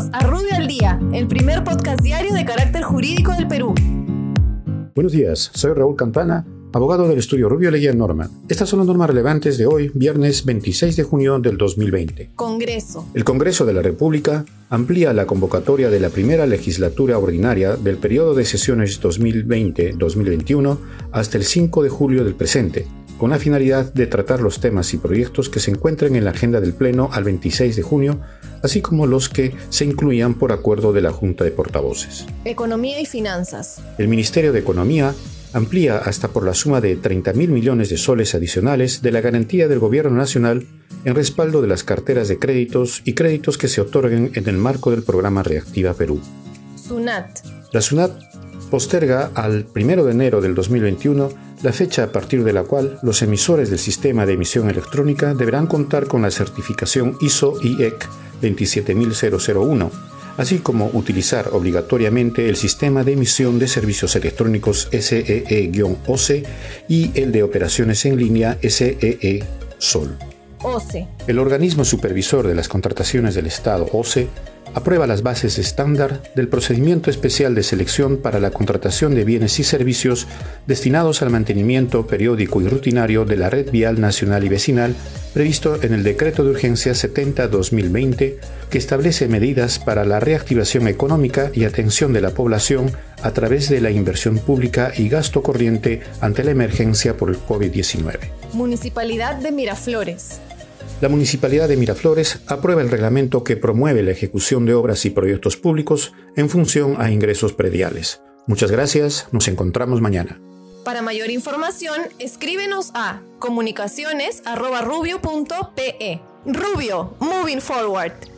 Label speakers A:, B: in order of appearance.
A: Bienvenidos a Rubio al Día, el primer podcast diario de carácter jurídico del Perú.
B: Buenos días, soy Raúl Campana, abogado del estudio Rubio Leguía Norma. Estas son las normas relevantes de hoy, viernes 26 de junio del 2020.
A: Congreso.
B: El Congreso de la República amplía la convocatoria de la primera legislatura ordinaria del periodo de sesiones 2020-2021 hasta el 5 de julio del presente, con la finalidad de tratar los temas y proyectos que se encuentren en la agenda del Pleno al 26 de junio, así como los que se incluían por acuerdo de la Junta de Portavoces.
A: Economía y finanzas.
B: El Ministerio de Economía amplía hasta por la suma de 30 mil millones de soles adicionales de la garantía del Gobierno Nacional en respaldo de las carteras de créditos y créditos que se otorguen en el marco del programa Reactiva Perú.
A: SUNAT.
B: La SUNAT posterga al 1 de enero del 2021 la fecha a partir de la cual los emisores del sistema de emisión electrónica deberán contar con la certificación ISO-IEC 27001 así como utilizar obligatoriamente el sistema de emisión de servicios electrónicos SEE-OCE y el de operaciones en línea SEE-SOL.
A: OCE.
B: El organismo supervisor de las contrataciones del Estado, OCE, aprueba las bases estándar del procedimiento especial de selección para la contratación de bienes y servicios destinados al mantenimiento periódico y rutinario de la red vial nacional y vecinal previsto en el Decreto de Urgencia 70-2020 que establece medidas para la reactivación económica y atención de la población a través de la inversión pública y gasto corriente ante la emergencia por el COVID-19.
A: Municipalidad de Miraflores.
B: La Municipalidad de Miraflores aprueba el reglamento que promueve la ejecución de obras y proyectos públicos en función a ingresos prediales. Muchas gracias, nos encontramos mañana.
A: Para mayor información, escríbenos a comunicaciones.rubio.pe. Rubio, moving forward.